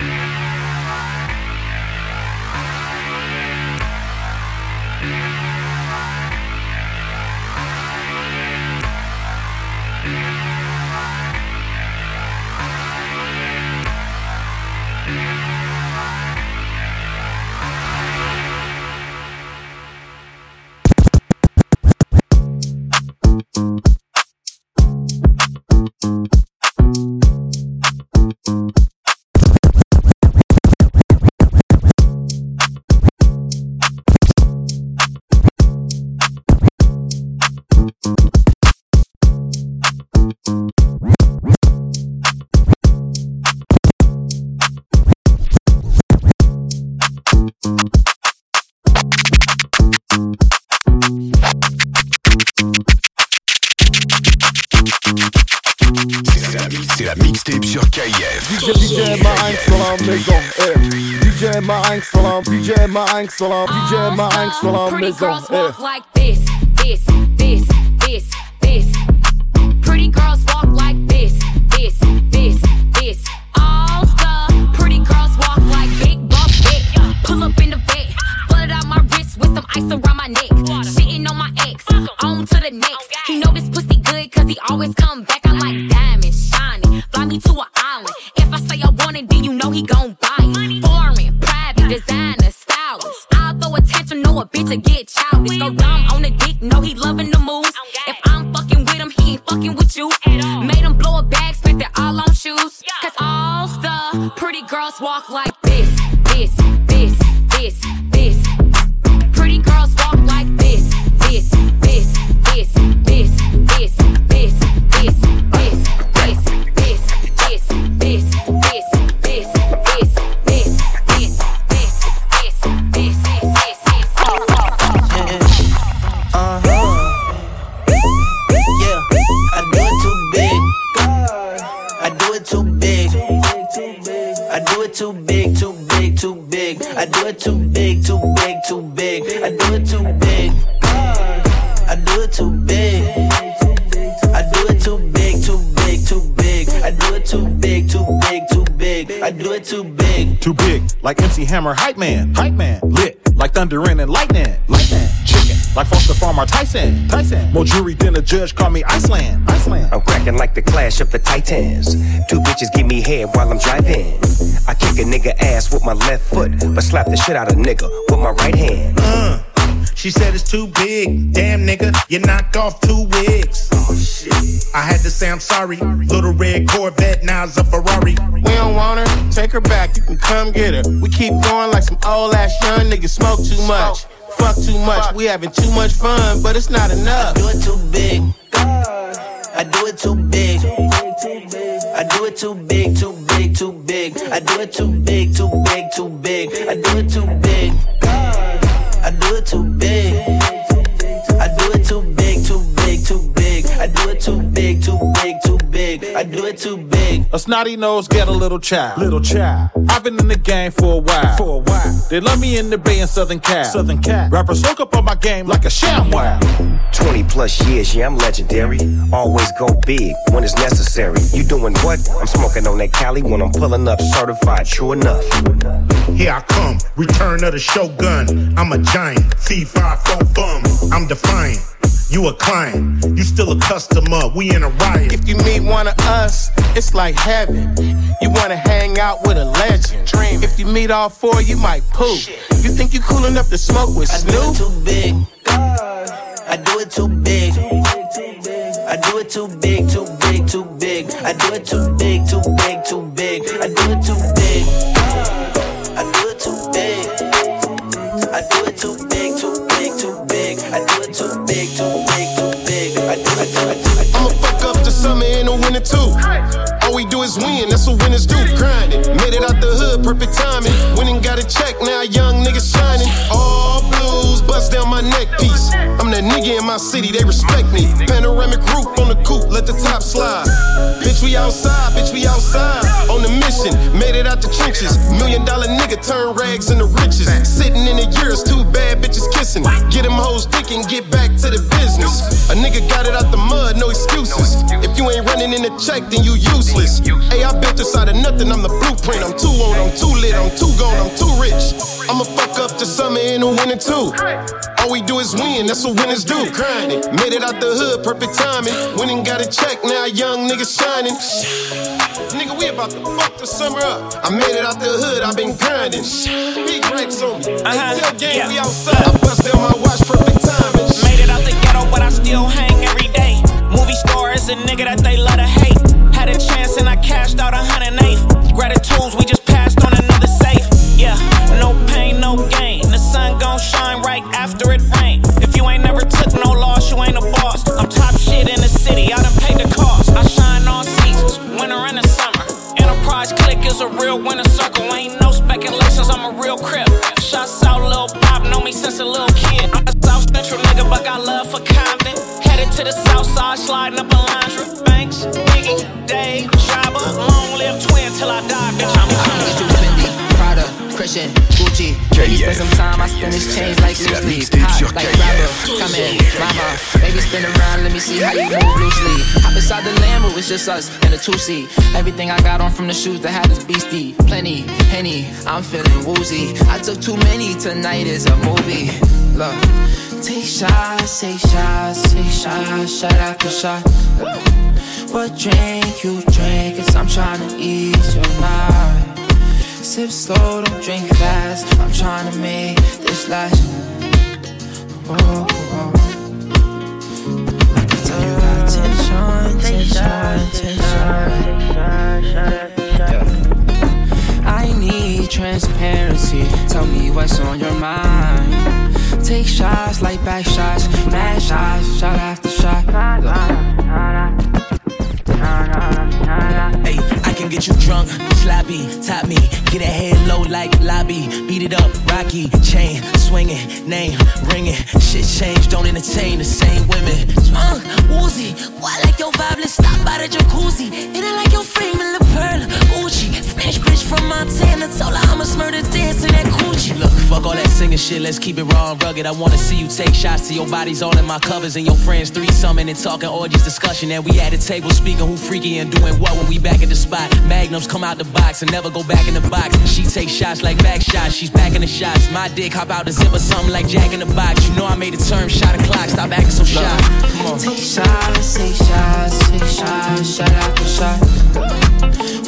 Yeah. DJ Marinx sur la DJ Marinx sur la DJ Marinx sur la Pretty maison. girls walk like this, this, this, this, this. Pretty girls walk like this, this, this, this. All the pretty girls walk like big boss dick. Pull up in the vet, flooded out my wrist with some ice around my neck. Shitting on my ex, on to the next. He know this pussy good cause he always come back. I like diamonds, shiny. Fly me to an island. If I say I want it, then you know he gon' designer, stylish. I'll throw attention, know a bitch to get childish. Go dumb on the dick, know he loving the moves. If I'm fucking with him, he ain't fucking with you. Made him blow a bag, spent it all on shoes. Cause all the pretty girls walk like this, this, this, this, Hammer, hype man, hype man. Lit, like thunder and lightning, lightning. Chicken, like Foster Farmer, Tyson, Tyson. More jewelry than a judge, call me Iceland, Iceland. I'm cracking like the clash of the titans. Two bitches give me head while I'm driving. I kick a nigga ass with my left foot, but slap the shit out of nigga with my right hand. Uh, she said it's too big. Damn nigga, you knocked off two wigs. Oh shit. I had to say I'm sorry. Little red Corvette, now it's a Ferrari. We don't want her, take her back, you can come get her. We keep going like some old ass young niggas smoke too much. Fuck too much, we having too much fun, but it's not enough. I do it too big. I do it too big. I do it too big, too big, too big. I do it too big, too big, too big. I do it too big. Big. I do it too big. A snotty nose get a little child, little child. I've been in the game for a while, for a while. They love me in the Bay and Southern Cal, Southern Cal. Rappers look up on my game like a sham wow. 20 plus years, yeah, I'm legendary. Always go big when it's necessary. You doing what? I'm smoking on that Cali when I'm pulling up certified, true enough. Here I come, return of the shogun. I'm a giant, C5 bum. I'm defiant. You a client, you still a customer. We in a riot. If you meet one of us, it's like heaven. You wanna hang out with a legend. If you meet all four, you might poop. You think you cool enough to smoke with I do it too big. I do it too big. I do it too big, too big, too big. I do it too big, too big, too big. Too. All we do is win, that's what winners do. Grinding, made it out the hood, perfect timing. Winning got a check, now young niggas shining. All nigga in my city, they respect me. Panoramic roof on the coupe, let the top slide. Bitch, we outside, bitch, we outside. On the mission, made it out the trenches. Million dollar nigga turn rags into riches. Sitting in the years, two bad bitches kissing. Get them hoes dick and get back to the business. A nigga got it out the mud, no excuses. If you ain't running in the check, then you useless. Hey, I built this out of nothing, I'm the blueprint. I'm too on, I'm too lit, I'm too gone, I'm too rich. I'ma fuck up the summer and the winter too. All we do is win, that's what winners do. Grinding, made it out the hood, perfect timing. And got a check, now young niggas shining. Nigga, we about to fuck the summer up. I made it out the hood, i been grinding. Big ranks on me. Uh-huh, tell gang yeah. we outside. I bust down my watch, perfect timing. Made it out the ghetto, but I still hang every day. Movie star is a nigga that they love to hate. Had a chance and I cashed out a hundred and eight. Gratitudes, we just passed on another safe. Yeah, no pain, no gain. Sun gon' shine right after it rain. If you ain't never some time, I spend this change like loosely. mixtape Hot like rapper, come in, mama. Baby spin around, let me see how you move loosely. Hop inside the Lambo, it's just us and a two seat. Everything I got on from the shoes that had this beastie. Plenty, henny, I'm feeling woozy. I took too many, tonight is a movie. Look, take shots, take shots, take shots, shot after shot. What drink you drink? Cause I'm trying to ease your mind. Sip slow, don't drink fast. I'm trying to make this last. Whoa, whoa. I can tell you got tension, tension, tension. Yeah. I need transparency. Tell me what's on your mind. Take shots like back shots, mad shots, shot after shot. Hey, get you drunk, sloppy, top me, get a head low like lobby, beat it up, rocky, chain swinging, name ringing, shit changed, don't entertain the same women. Uh, Uzi, why like your vibe? Let's stop by the jacuzzi. And I like your frame in La Perla, Gucci. Spanish bitch from Montana, told her I'm a murder dancer, that coochie. Look, fuck all that singing shit, let's keep it raw and rugged. I wanna see you take shots to your bodies, all in my covers, and your friends threesoming and talking orgies, discussion. And we at the table speaking who freaky and doing what when we back at the spot. Magnums come out the box and never go back in the box. She takes shots like back shots, she's back in the shots. My dick hop out the zipper, something like Jack in the box. You know I made a term, shot a clock, stop acting so shy. Come on. Take shots, take shots, take shots, shot after shot.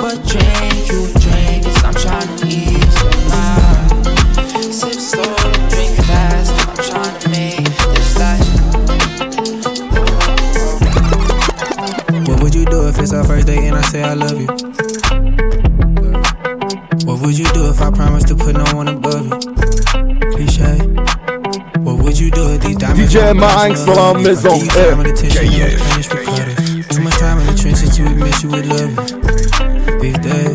What drink you drink? Cause I'm trying to ease your mind. Sip slow, drink fast. I'm trying to make this last. What would you do if it's our first date and I say I love you? I promise to put no one above you. Cliche. What would you do if these diamonds DJ Mind Salam is on air. Yeah, yeah. Too much time in the trenches to admit you would love me. These days.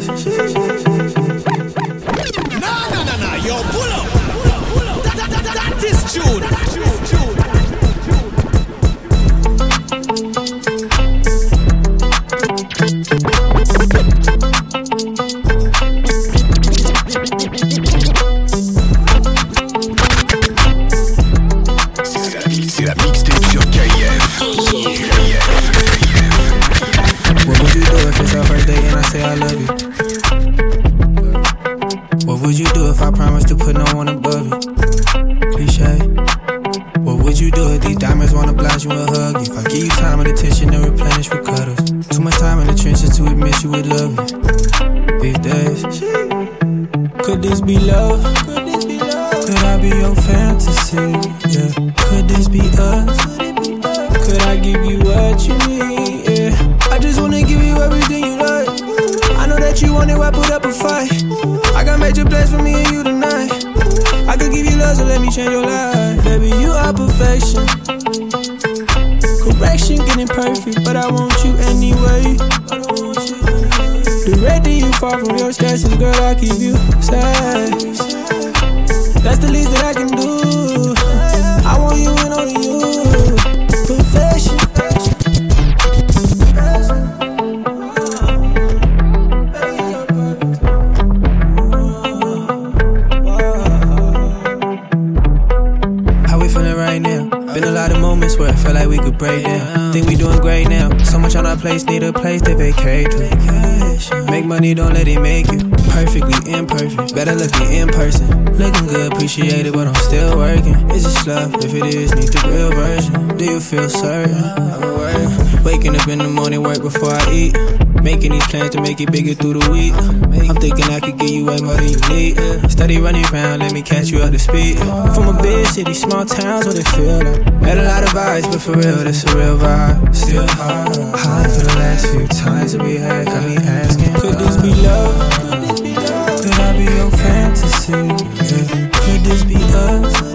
Correction, getting perfect, but I want you anyway. Directing you far from your stresses, girl, I keep you safe. That's the least that I can do. To. Make money, don't let it make you perfectly imperfect. Better looking in person. Looking good, appreciate it, but I'm still working. Is it love? If it is, need the real version. Do you feel certain? Waking up in the morning, work before I eat. Making these plans to make it bigger through the week. I'm thinking I could give you way more than you need. Steady running around, let me catch you up to speed. From a big city, small towns, what it feel like. Met a lot of vibes, but for real, this a real vibe. Still hard, high for the last few times that we had. Got me asking, could this be love? Could I be your fantasy? Could this be us?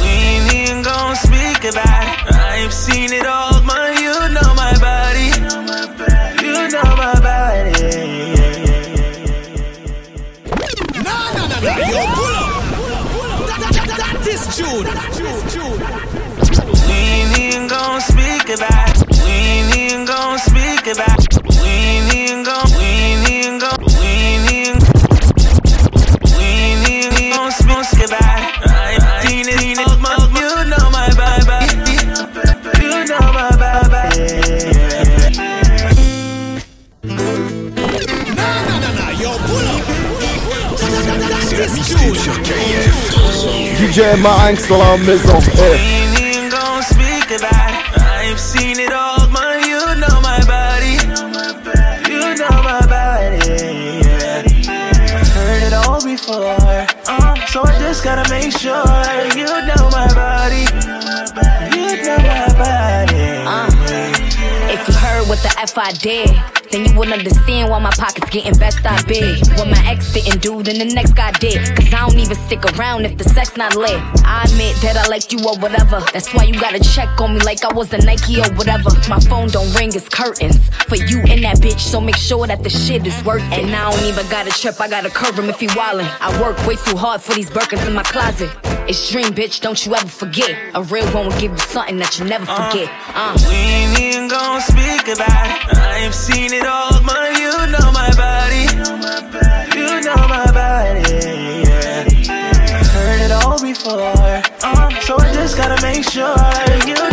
We ain't even speak about. I've seen it all, man. You know my body. You know my body. Nah, nah, nah, nah. Yo, pull up. That, is June. We ain't even gon' speak about. We ain't even speak about. DJ Marinx dans la maison. Eh. ain't even gon' speak about it. I've seen it all, man. You know my body. You know my body. Yeah. Heard it all before. Uh, so I just gotta make sure you know my body. You know my body. Uh, if you heard what the F I did, then you wouldn't understand why my pockets getting best I bid. What my ex didn't do, then the next guy did. Cause I don't even stick around if the sex not lit. I admit that I liked you or whatever. That's why you gotta check on me like I was a Nike or whatever. My phone don't ring, it's curtains. For you and that bitch, so make sure that the shit is worth it. And I don't even gotta trip, I gotta curve him if he wildin'. I work way too hard for these Birkins in my closet. It's dream, bitch, don't you ever forget. A real one will give you something that you never forget. Uh. We ain't even gon' speak about it. I've seen it all, man. You know my body. You know my body. Yeah. Heard it all before. Uh, so I just gotta make sure you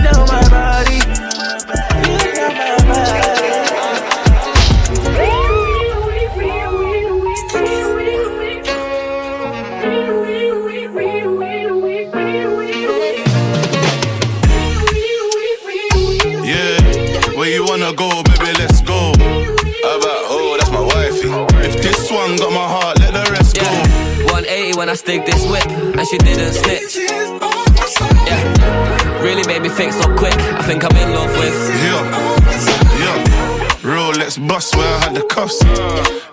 when I stick this whip, and she didn't snitch. Yeah, really made me think so quick. I think I'm in love with. Yeah, yeah. Rolex bust where I had the cuffs.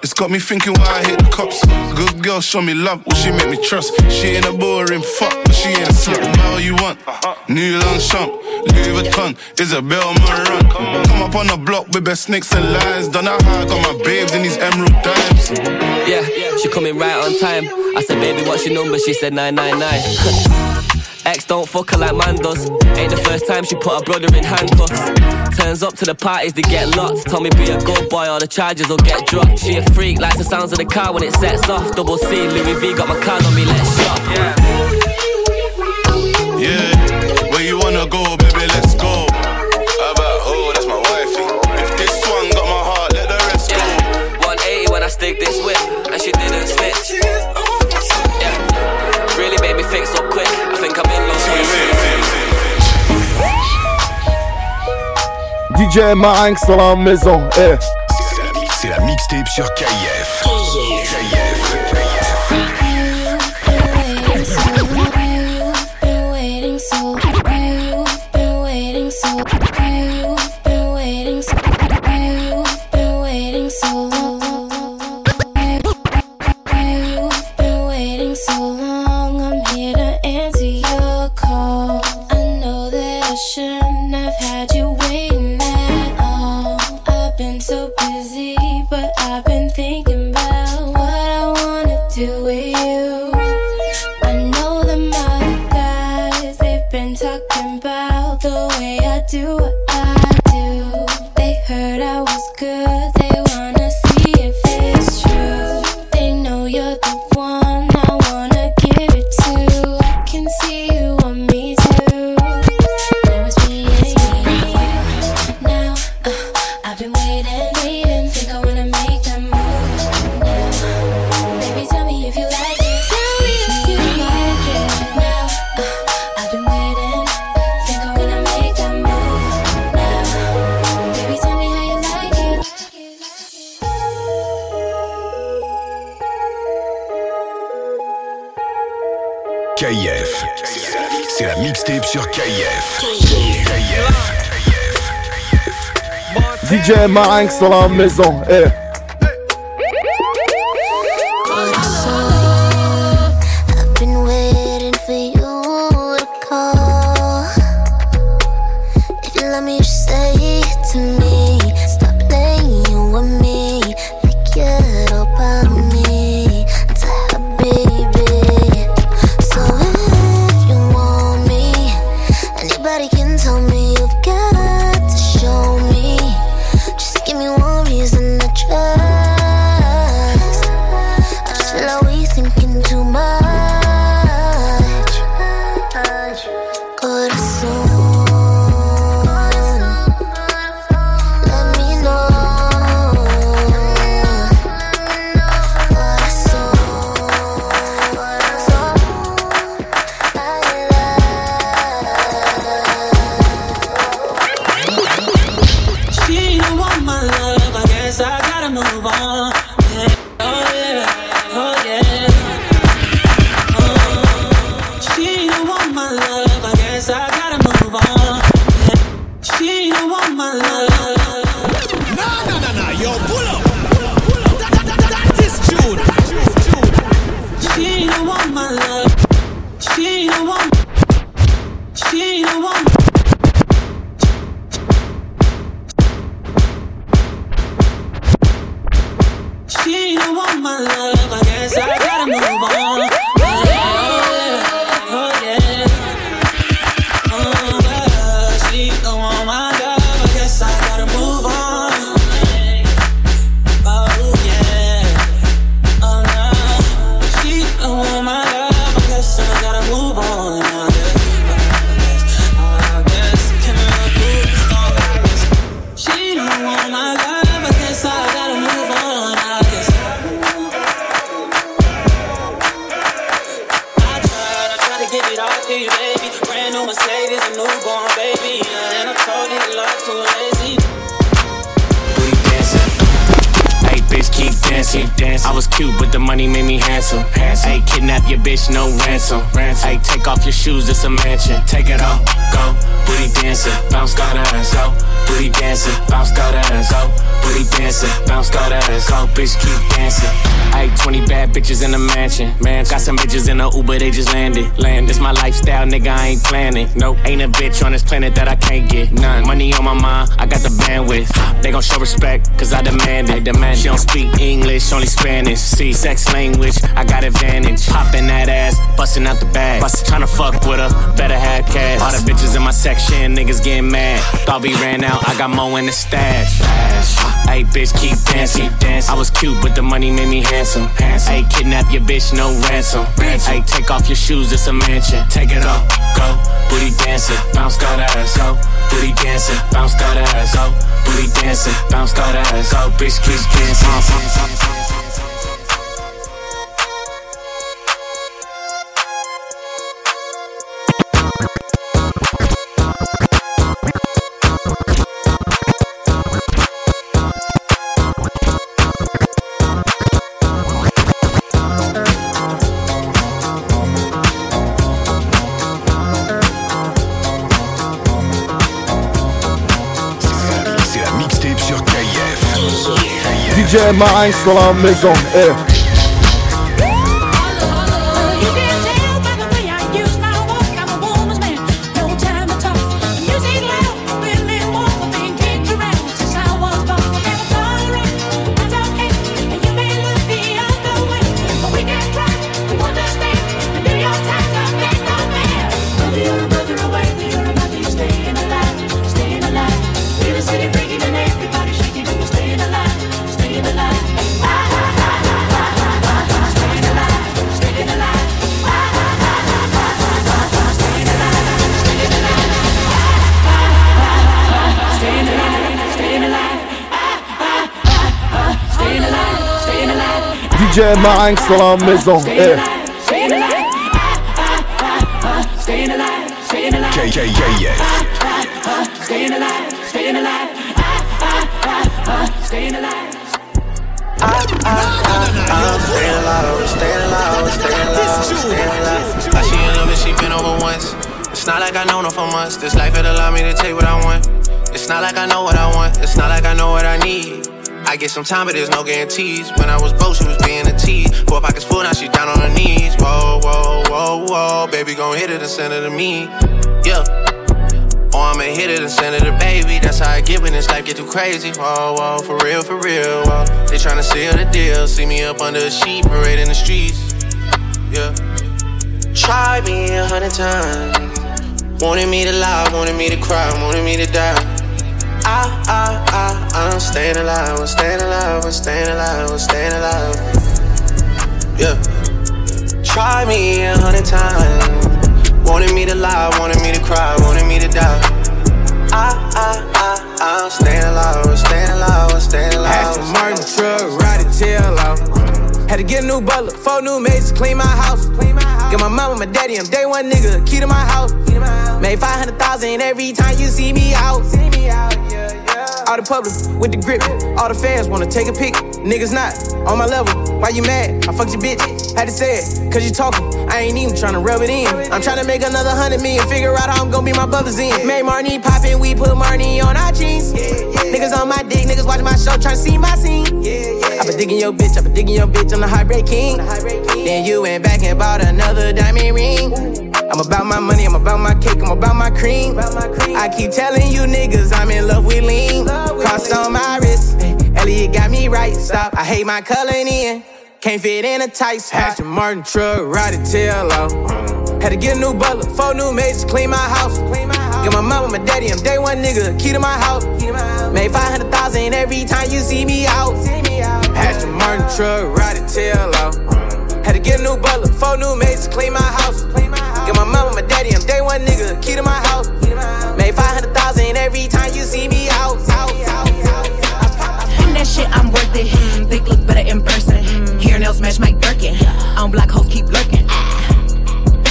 It's got me thinking why I hit the cops. Good girl, show me love, will she make me trust? She ain't a boring fuck, but she ain't a slut. Now you want uh-huh. New Longchamp, Louis Vuitton, Isabel Marant. Come up on the block with best snakes and lies. Done how I got my babes in these emerald dimes. Yeah, she coming right on time. I said, baby, what's your number? She said 999. Ex don't fuck her like man does. Ain't the first time she put her brother in handcuffs. Turns up to the parties to get locked. Told me be a good boy or the charges will get dropped. She a freak, likes the sounds of the car when it sets off. Double C, Louis V got my card on me, let's shop. Yeah, where you wanna go, baby, let's go. How about, oh, that's my wifey. If this one got my heart, let the rest go. 180 when I stick this whip, and she didn't snitch. Yeah, really made me think so quick. I think I'm in love with. DJ Marinx dans la maison. Eh. C'est la mixtape sur KF. been DJ Marinx dans la maison. Eh. my love. No, no, no, no. Some bitches in the Uber, they just landed. Land, this my lifestyle, nigga, I ain't planning. Nope, ain't a bitch on this planet that I can't get. None. Money on my mind, I got the bandwidth. They gon' show respect, cause I demand it. Demand she don't speak English, only Spanish. See, sex language, I got advantage. Popping that ass, busting out the bag. Bust, tryna fuck with her, better have cash. All the bitches in my section, niggas getting mad. Thought we ran out, I got more in the stash. Hey, bitch, keep dancing. I was cute, but the money made me handsome. Hey, kidnap your bitch, no ransom. Hey, take off your shoes, it's a mansion. Take it off, go. Booty dancing, bounce, got ass, go. Booty dancing, bounce, got ass, go. Booty dancing, bounce, got ass, go. Bitch, keep dancing. Gdzie ma Angst, Alarm ist on eh. Staying alive, staying alive. Now she in It's not like I know no for months. This life it allow me to take what I want. It's not like I know what I want. It's not like I know what I need. I get some time, but there's no guarantees. When I was broke, she was being a tease. Four pockets full, now she down on her knees. Whoa, whoa, whoa, whoa. Baby, gon' hit it and send it to me. Yeah. Or I'ma hit it and send it to baby. That's how I get when this life get too crazy. Whoa, whoa, for real, for real. Whoa. They tryna seal the deal. See me up under a sheet, parade in the streets. Yeah. Try me a hundred times. Wanted me to lie, wanted me to cry, wanted me to die. I, I, I, I'm staying alive, I'm staying alive, I'm staying alive, I'm staying alive. Yeah. Try me a hundred times. Wanted me to lie, wanted me to cry, wanted me to die. I, I, I, I'm staying alive, I'm staying alive, I'm staying alive. Aston Martin truck, ride the tail out. Had to get a new butler, four new maids to clean my house. Get my mama, my daddy, I'm day one nigga, key to my house. Made 500,000 every time you see me out. see me out All the public with the grip, all the fans wanna take a pic. Niggas not on my level. Why you mad? I fucked your bitch. Had to say it, cause you talking. I ain't even tryna rub it in. I'm tryna make another hundred million, figure out how I'm gonna be my brother's in. Made Marnie poppin', we put Marnie on our jeans. Niggas on my dick, niggas watching my show, tryna see my scene. I been digging your bitch, I been digging your bitch, I'm the heartbreak king. Then you went back and bought another diamond ring. I'm about my money, I'm about my cake, I'm about my cream. I keep telling you niggas I'm in love with lean. Cross on my wrist, eh, Elliot got me right. Stop, I hate my color in. Can't fit in a tight spot. Aston Martin truck, ride the tail out. Had to get a new butler, four new maids to clean my house. Get my mama, my daddy, I'm day one nigga, key to my house. Made 500,000 every time you see me out. Aston Martin truck, ride the tail out. Had to get a new butler, four new maids to clean my house. Day one nigga, key to my house. Made 500,000 every time you see me out. out, out, In that shit, I'm worth it. Hmm, Think look better in person. Hair nails match Mike Birkin. On black hoes keep lurking.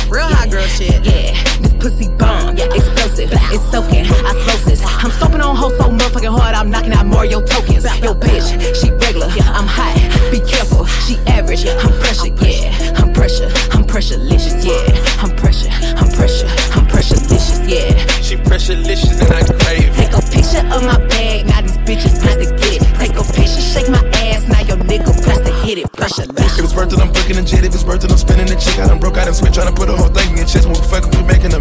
Real hot girl shit. Yeah, this pussy bomb. Explosive. It's soaking. I Osmosis. I'm stomping on hoes so motherfucking hard. I'm knocking out Mario tokens. Yo, bitch, she regular. I'm hot. Be careful. She average. I'm pressure. Yeah, I'm pressure. I'm pressurelicious. It, I'm booking a jet. If it's it, I'm spinning the chick. I done broke out and switch, trying to put a whole thing in chest. When we fucking, we making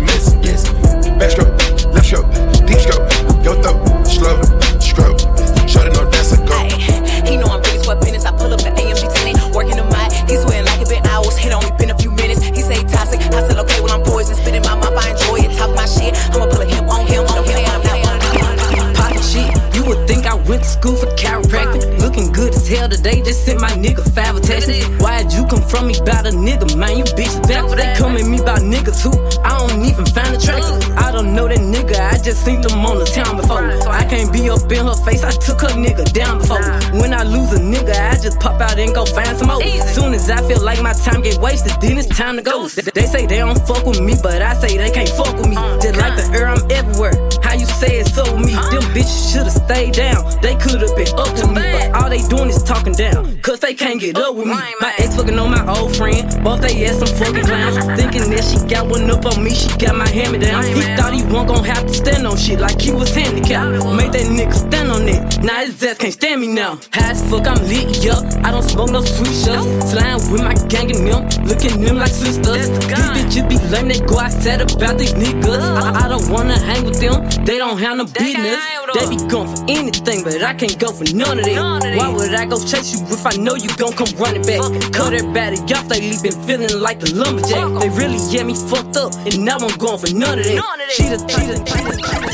seen them on the town before. I can't be up in her face. I took her nigga down before. When I lose a nigga, I just pop out and go find some more. Soon as I feel like my time get wasted, then it's time to go. They say they don't fuck with me, but I say they can't fuck with me. Just like the air, I'm everywhere. How you say it so with me? Them bitches should've stayed down. They could've been up to me, but all they doing is talking down. Cause they can't get up with me. My ex fucking on my old friend. Both they ass some fucking clowns. Thinking that she got one up on me, she got my hand me down. He thought he wasn't gonna have to stand on shit like he was handicapped. Made that nigga stand on it. Now his ass can't stand me now. High as fuck, I'm lit, yup. I don't smoke no sweet shots. Slime with my gang and them. Looking them like sisters. These bitches be lame, they go outside about these niggas. I, I don't wanna hang with them. They don't have no business. They be going for anything, but I can't go for none of that. Why would I go chase you if I know you gon' come running back? Cut everybody off, they leave been feeling like the lumberjack. They really get me fucked up, and now I'm going for none of that. Cheetah, cheetah, cheetah, cheetah.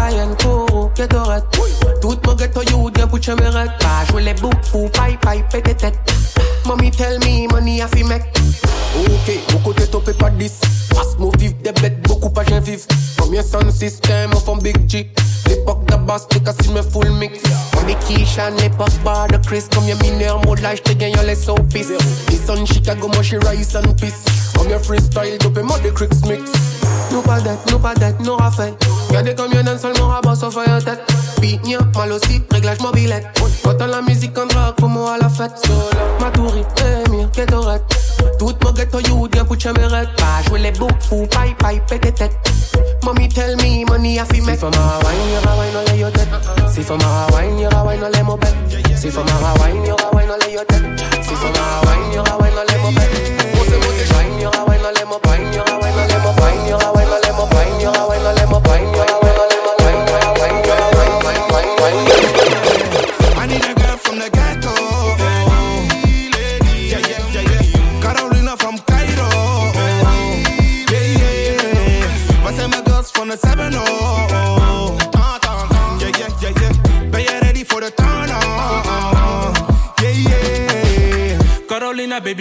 mes règles. Pas jouer les boucs, fou, paille, paille, pété tête. Mommy tell me, money a fi make. Ok, mon côté topé pas 10. Passe mon vif, des bêtes, beaucoup pas j'en vive. Combien son système, on big G. L'époque base, t'es cassé me full mix. On est Keisha, l'époque bar de Chris. Combien mineurs, mode là, j'te gagne les soapies. Les son Chicago, moi j'suis rice and peace. Combien freestyle, dopé moi des cricks mix. Nou pa det, nou pa det, nou rafay Gade kamyon dan sol mou raba so fayon tet Binyan, malosi, reglaj mou bilet Kontan la mizik an drak pou mou a la fet Sola, matouri, emir, ketoret Tout mou geto youd gen pou chemeret Pa jwe le bouk fou, pay pay pete tet Mommy tell me money a fi mek Si faut ma wine, yo ra wine ole yo tet Si faut ma wine, yo ra wine ole mou bet Si faut ma wine, yo ra wine ole yo tet Si faut ma wine, yo ra wine ole mou bet Mose mose shine, yo ra wine ole mou pine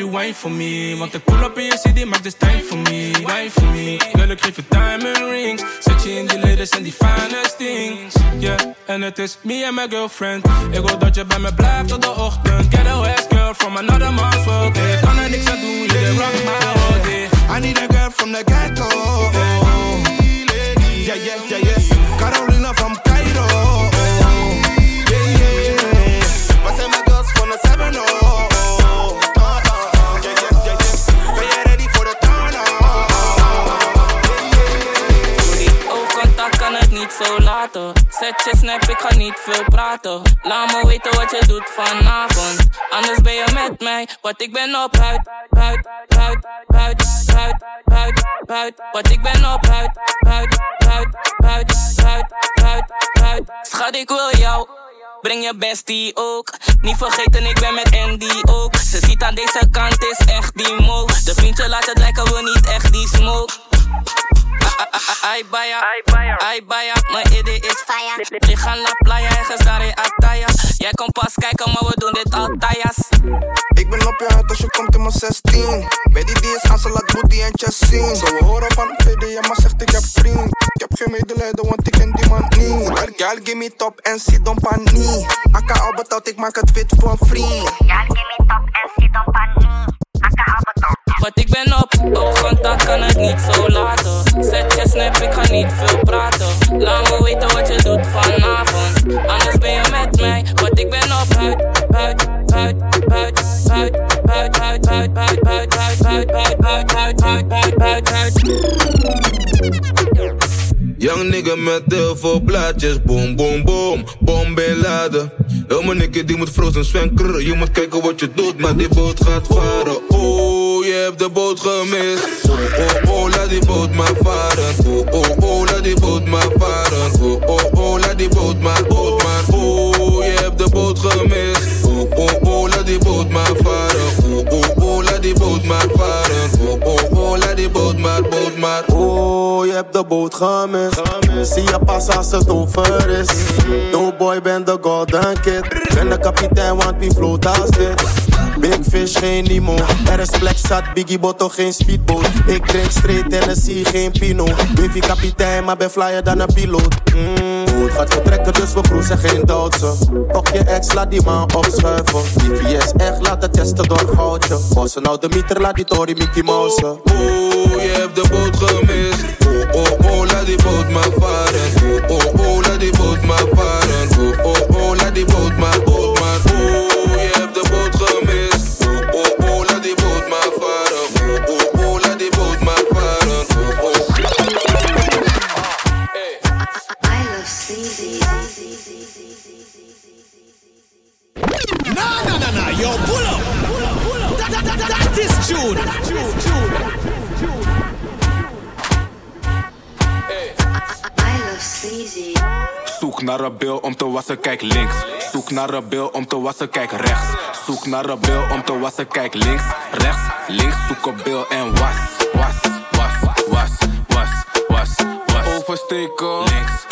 baby, wine for me. Want ik pull up in your city, maak dus time for me. Wine for me. Girl, ik geef je diamond rings. Zet je in die letters en die finest things. Yeah, en het is me en mijn girlfriend. Ik wil dat je bij me blijft tot de ochtend. Get a west girl from another man's world. Ik kan er niks aan doen, je rock my world. yeah. I need a girl from the ghetto. Yeah, yeah, yeah, yeah. Zo. Zet je snap, ik ga niet veel praten. Laat me weten wat je doet vanavond. Anders ben je met mij, want ik ben op huid, huid, huid, huid, huid, huid, huid. Want ik ben op huid, huid, huid, huid, huid, huid. Schat, ik wil jou. Breng je bestie ook. Niet vergeten, ik ben met Andy ook. Ze ziet aan deze kant is echt die mo. De vriendje laat het lijken we niet echt die smoke. Ai baya, ai baya, mijn idee is fire. Die gaan la playa en gezare ataya. Jij komt pas kijken, maar we doen dit altijd. Ik ben op je huid als je komt in mijn 16. Bij die die is aan, ze laat booty en chest zien. Zo we horen van VD, ja maar zegt ik heb vriend. Ik heb geen medelijden, want ik ken die man niet. Girl, girl, give me top en sit on pani. Akka al betaald, ik maak het fit voor een vriend. Girl, give me top en sit on pani. Akka al. Want ik ben op oogcontact, kan het niet zo laten. Zet je snap, ik ga niet veel praten. Laat me weten wat je doet vanavond. Anders ben je met mij, want ik ben op huid, huid, huid, huid, huid, huid, huid, huid, huid, huid, huid, huid, huid, huid, huid, huid, huid. Young nigga met heel veel blaadjes, boom, boom, boom, bom beladen. Heel mijn die moet frozen zwenker, je moet kijken wat je doet, maar die boot gaat varen. Oh, je hebt de boot gemist. Oh, oh, oh, laat die boot maar varen. Oh, oh, oh, laat die boot maar varen. Oh, oh, oh. Oh, je de. Oh, oh, oh, varen. Oh, oh, oh, laat. Oh, oh, oh, laat die boot maar, boot maar. Oh, je hebt de boot gemist. Zie je pas als het over is. No boy, ben de golden kid. Ben de kapitein, want wie float als dit. Big fish, geen Nemo. Er is plek zat, Biggie Botto, geen speedboot. Ik drink straight Tennessee, geen Pino. Wavy kapitein, maar ben flyer dan een piloot. Mm, gaat vertrekken, dus we cruisen geen Duitse. Toch je ex, laat die man opschuiven. VVS echt laten testen door goudje. Bossen nou de meter, laat die Tory Mickey Mouse. Oh, je hebt de boot gemist. Oh, oh, oh, laat die boot maar varen. Oh, oh, oh, laat. Oh, oh, oh, laat die boot maar, I love Zoek naar een bil om te wassen, kijk links. Zoek naar een bil om te wassen, kijk rechts. Zoek naar een bil om te wassen, kijk links, rechts, links. Zoek een bil en was, was, was, was, was, was, was. Oversteken. Links,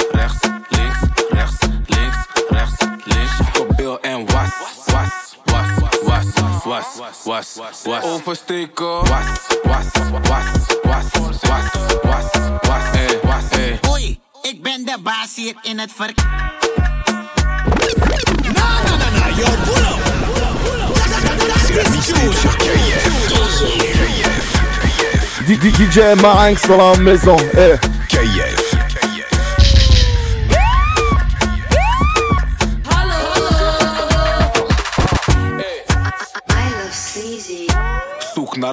was, was, was. Oversteken. Was, was, was, was, was, was, was, eh, was, eh. Oei, ik ben de baas hier in het verk. Na, na, na, na, yo, pull up. DJ Marinx dans la maison. Eh.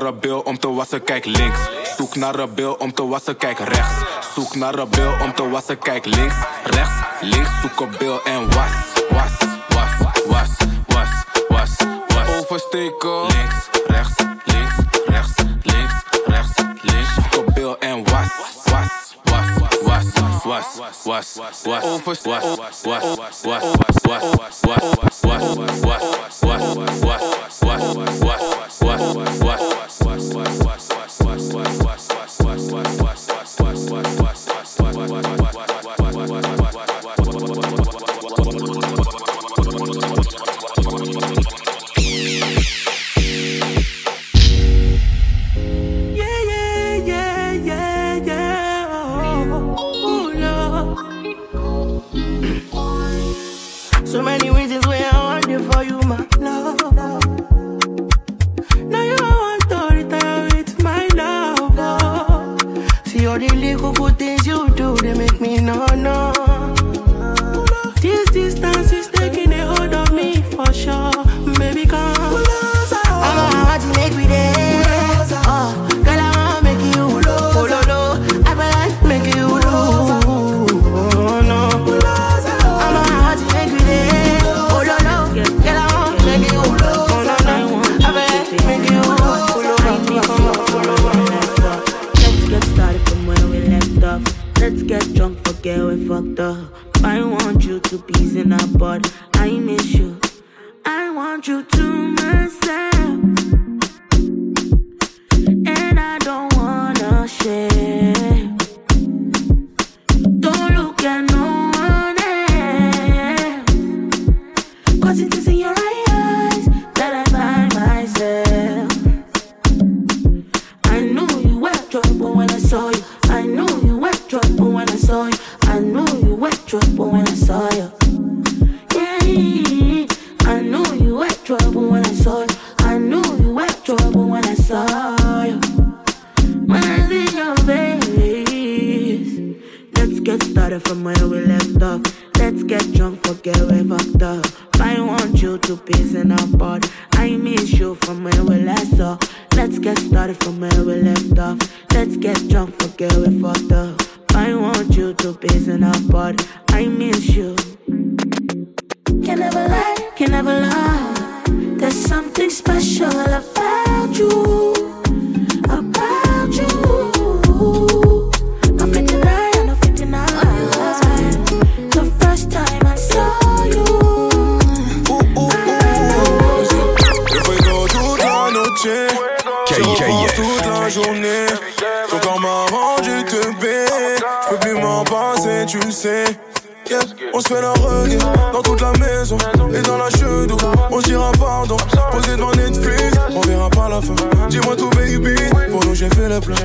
Zoek naar een bil om te wassen, kijk links. Zoek naar een bil om te wassen, kijk rechts. Zoek naar een bil om te wassen, kijk links, rechts, links. Zoek een bil en was, was, was, was, was, was, was. Oversteken. Links, rechts, links, rechts, links, rechts, links. Zoek een bil en was, was, was, was, was, was, was. Over, was, was, was, was, was, was, was, was, was, was, was, was, from where we left off. Let's get drunk, forget we fucked up. I want you to peace in our. I miss you from where we last saw. Let's get started from where we left off. Let's get drunk, forget we fucked up. I want you to peace in our. I miss you. Can never lie, can never lie. There's something special about you, On se fait la reggae dans toute la maison et dans la chedou. On se dira pardon, posé devant Netflix. On verra pas la fin. Dis-moi tout, baby. Pour nous, j'ai fait le plein.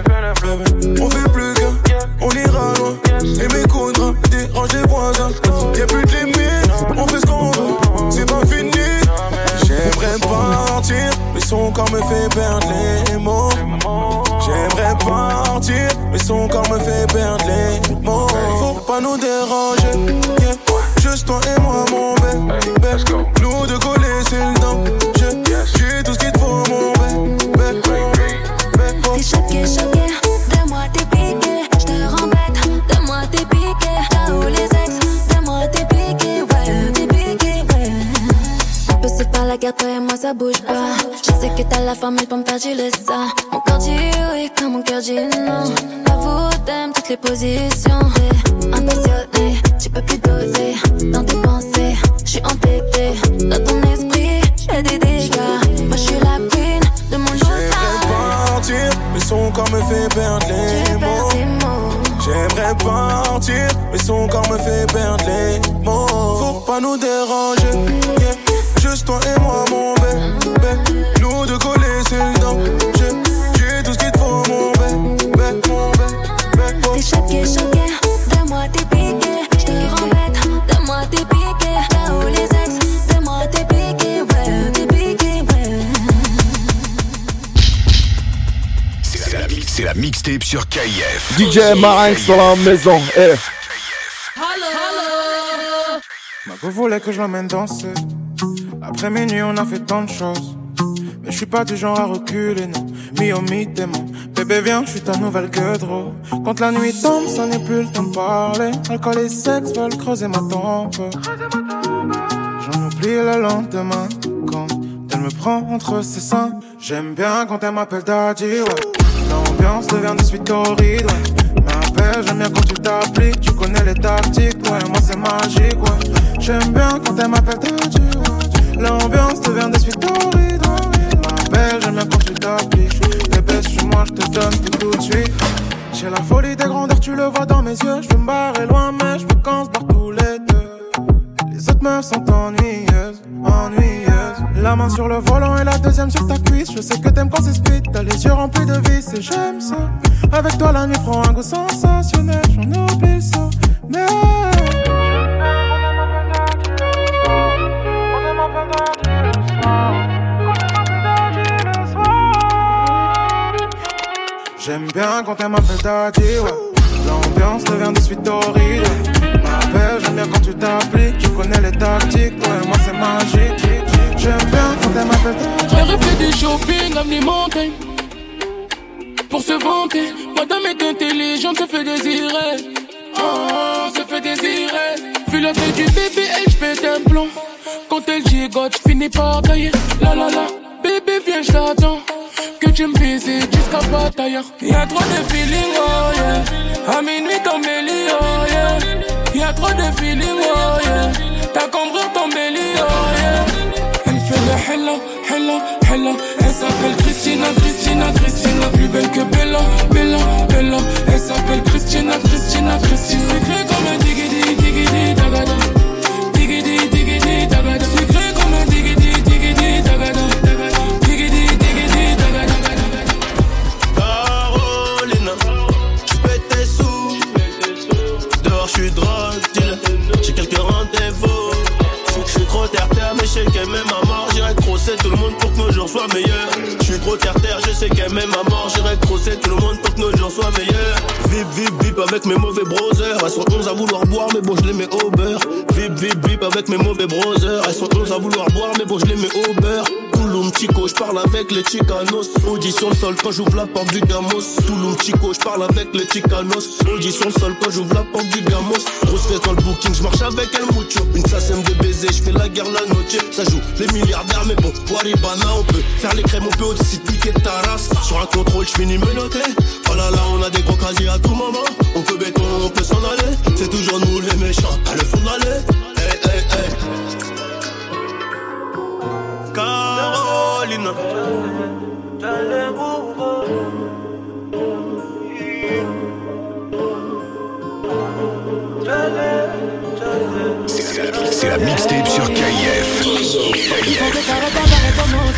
On fait plus qu'un, on ira loin. Et mes rap dérangent les voisins. Y'a plus de limite, on fait ce qu'on veut. C'est pas fini. J'aimerais partir, mais son corps me fait perdre les mots. J'aimerais partir, mais son corps me fait perdre les mots. Nous déranger, yeah. Juste toi et moi, mon bébé. Nous deux collés, c'est le danger. J'ai tout ce qu'il te faut, mon bébé. T'es choqué, choqué, de moi t'es piqué. J'te rembête, de moi t'es piqué. Là où les ex, de moi t'es piqué, ouais, t'es piqué, ouais. On peut se faire la guerre, toi et moi ça bouge pas. Je sais que t'as la formule pour me faire du ça. Mon corps dit oui, quand mon cœur dit non. Avoue, t'aimes toutes les positions. Impressionné, tu J'ai pas pu doser dans tes pensées. Je suis entêtée dans ton esprit. J'ai des dégâts. Moi je suis la queen de mon J'aimerais partir, mais son corps me fait perdre les mots. J'aimerais partir, mais son corps me fait perdre les mots. Faut pas nous déranger, yeah. juste toi et moi, mon sur KIF. DJ Marinx dans la maison. Eh. Ma go voulait que je l'emmène danser. Après minuit, on a fait tant de choses. Mais je suis pas du genre à reculer, non. Mi au mi mon Bébé, viens, je suis ta nouvelle gueudreau. Quand la nuit tombe, ça n'est plus le temps de parler. Alcool et sexe veulent creuser ma tempe. J'en oublie le lendemain. Quand elle me prend entre ses seins. J'aime bien quand elle m'appelle Daddy, ouais. L'ambiance devient de suite horrible, ouais. M'appelle, j'aime bien quand tu t'appliques. Tu connais les tactiques, ouais. Moi, c'est magique, ouais. J'aime bien quand elle m'appelle Daddy, ouais. L'ambiance devient de suite horrible, ouais. M'appelle, j'aime bien quand tu t'appliques. Bébé, sur moi, je te donne tout, tout de suite. J'ai la folie des grandeurs, tu le vois dans mes yeux. Je veux me barrer loin, mais je veux qu'on se barre tous les deux. Les autres meufs sont ennuyeuses. La main sur le volant et la deuxième sur ta cuisse. Je sais que t'aimes quand c'est speed, t'as les yeux remplis de vis et j'aime ça. Avec toi, la nuit prend un goût sensationnel, j'en oublie ça. Mais. J'aime bien quand elle m'appelle Daddy, ouais. L'ambiance devient de suite horrible. M'appelle, j'aime bien quand tu t'appliques. Tu connais les tactiques, ouais, moi c'est magique. J'aime bien quand elle m'appelle. Daddy. J'ai refait du shopping montagnes Pour se vanter Madame est intelligente, se fait désirer. Oh, se fait désirer. Vu la tête du bébé, elle j'pète un plomb. Quand elle gigote, j'finis par tailler. La la la, bébé viens j't'attends Que tu me visites jusqu'à bataille Y'a trop de feeling, oh yeah. À minuit belly, oh yeah. Y'a trop de feeling, oh yeah. T'as compris ton belly, oh yeah le hella, hella, hella Elle s'appelle Christina, Christina, Christina. Plus belle que Bella, Bella, Bella. Elle s'appelle Christina, Christina, Christina. Comme un digidi, digidi, dagada crosser tout le monde pour que nos jours soient meilleurs. Trop terre-terre, je sais qu'elle m'aime à mort. J'irai crosser tout le monde pour que nos jours soient meilleurs. Vip, vip, vip avec mes mauvais brothers. Elles sont 11 à vouloir boire, mais bon, je les mets au beurre. Vip, vip, vip avec mes mauvais brothers. Elles sont 11 à vouloir boire, mais bon, je les mets au beurre. Touloum Chico, je parle avec les Chicanos. Audi sur le sol quand j'ouvre la porte du gamos. Touloum Chico, je parle avec les Chicanos. Audi sur le sol quand j'ouvre la porte du gamos. Grosse fesse dans le booking, je marche avec El Mucho. Une sasème de baiser, je fais la guerre la noche. Ça joue les milliardaires, mais bon, Waribana, on peut faire les crèmes, on peut aussi piquer ta race. Sur un contrôle, je finis menotté. Oh là là, on a des gros casiers à tout moment. On peut béton, on peut s'en aller. C'est toujours nous les méchants, à le fond de l'allée. Hey, hey, hey. Carolina. C'est la, c'est la mixtape sur KIF.